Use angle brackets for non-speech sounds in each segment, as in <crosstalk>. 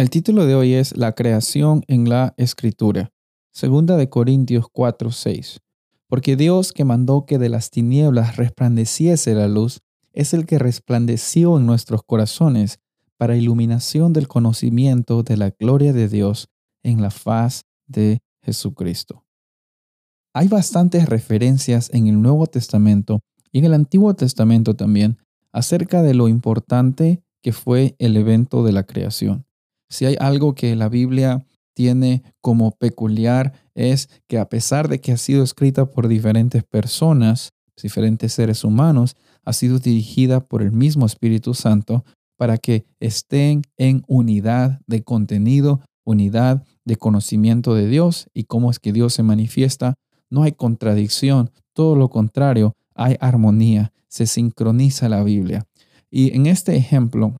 El título de hoy es La creación en la escritura. Segunda de Corintios 4, 6. Porque Dios que mandó que de las tinieblas resplandeciese la luz, es el que resplandeció en nuestros corazones para iluminación del conocimiento de la gloria de Dios en la faz de Jesucristo. Hay bastantes referencias en el Nuevo Testamento y en el Antiguo Testamento también acerca de lo importante que fue el evento de la creación. Si hay algo que la Biblia tiene como peculiar es que a pesar de que ha sido escrita por diferentes personas, diferentes seres humanos, ha sido dirigida por el mismo Espíritu Santo para que estén en unidad de contenido, unidad de conocimiento de Dios y cómo es que Dios se manifiesta. No hay contradicción, todo lo contrario, hay armonía, se sincroniza la Biblia. Y en este ejemplo,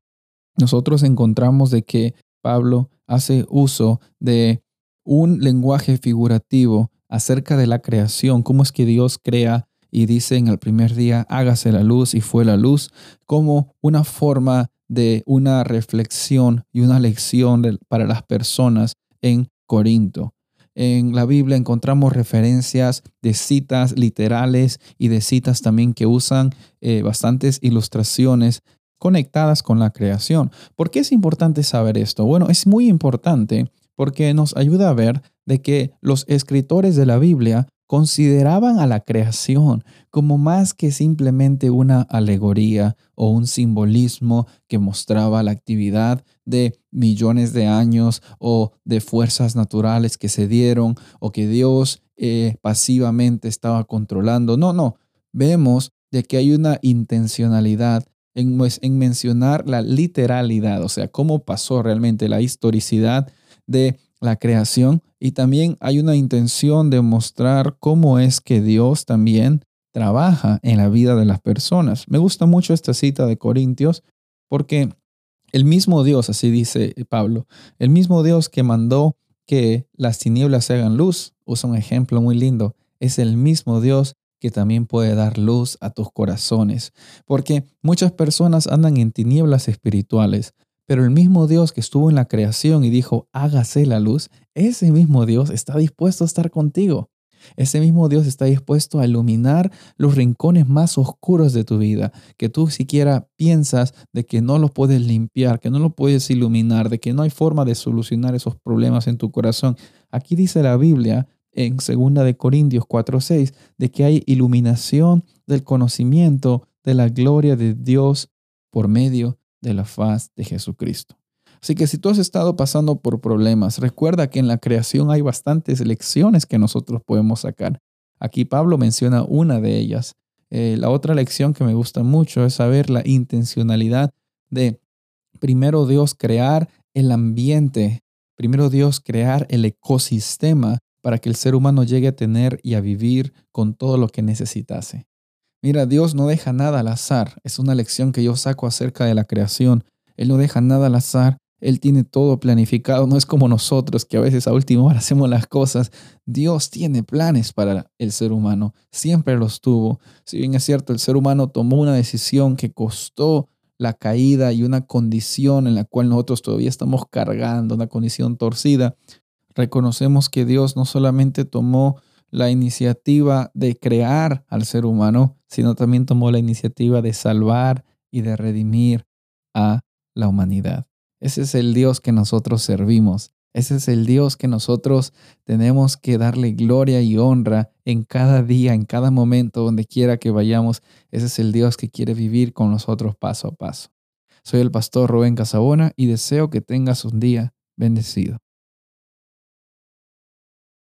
nosotros encontramos de que Pablo hace uso de un lenguaje figurativo acerca de la creación, cómo es que Dios crea y dice en el primer día, hágase la luz y fue la luz, como una forma de una reflexión y una lección para las personas en Corinto. En la Biblia encontramos referencias de citas literales y de citas también que usan eh, bastantes ilustraciones conectadas con la creación. ¿Por qué es importante saber esto? Bueno, es muy importante porque nos ayuda a ver de que los escritores de la Biblia consideraban a la creación como más que simplemente una alegoría o un simbolismo que mostraba la actividad de millones de años o de fuerzas naturales que se dieron o que Dios eh, pasivamente estaba controlando. No, no, vemos de que hay una intencionalidad en, mencionar la literalidad, o sea, cómo pasó realmente la historicidad de la creación y también hay una intención de mostrar cómo es que Dios también trabaja en la vida de las personas. Me gusta mucho esta cita de Corintios porque el mismo Dios, así dice Pablo, el mismo Dios que mandó que las tinieblas se hagan luz, usa un ejemplo muy lindo, es el mismo Dios que también puede dar luz a tus corazones. Porque muchas personas andan en tinieblas espirituales, pero el mismo Dios que estuvo en la creación y dijo, hágase la luz, ese mismo Dios está dispuesto a estar contigo. Ese mismo Dios está dispuesto a iluminar los rincones más oscuros de tu vida, que tú siquiera piensas de que no los puedes limpiar, que no lo puedes iluminar, de que no hay forma de solucionar esos problemas en tu corazón. Aquí dice la Biblia en 2 de Corintios 4:6 de que hay iluminación del conocimiento de la gloria de Dios por medio de la faz de Jesucristo. Así que si tú has estado pasando por problemas, recuerda que en la creación hay bastantes lecciones que nosotros podemos sacar. Aquí Pablo menciona una de ellas. Eh, la otra lección que me gusta mucho es saber la intencionalidad de primero Dios crear el ambiente, primero Dios crear el ecosistema para que el ser humano llegue a tener y a vivir con todo lo que necesitase. Mira, Dios no deja nada al azar. Es una lección que yo saco acerca de la creación. Él no deja nada al azar. Él tiene todo planificado. No es como nosotros que a veces a última hora <laughs> hacemos las cosas. Dios tiene planes para el ser humano. Siempre los tuvo. Si bien es cierto, el ser humano tomó una decisión que costó la caída y una condición en la cual nosotros todavía estamos cargando, una condición torcida reconocemos que Dios no solamente tomó la iniciativa de crear al ser humano, sino también tomó la iniciativa de salvar y de redimir a la humanidad. Ese es el Dios que nosotros servimos. Ese es el Dios que nosotros tenemos que darle gloria y honra en cada día, en cada momento, donde quiera que vayamos. Ese es el Dios que quiere vivir con nosotros paso a paso. Soy el pastor Rubén Casabona y deseo que tengas un día bendecido.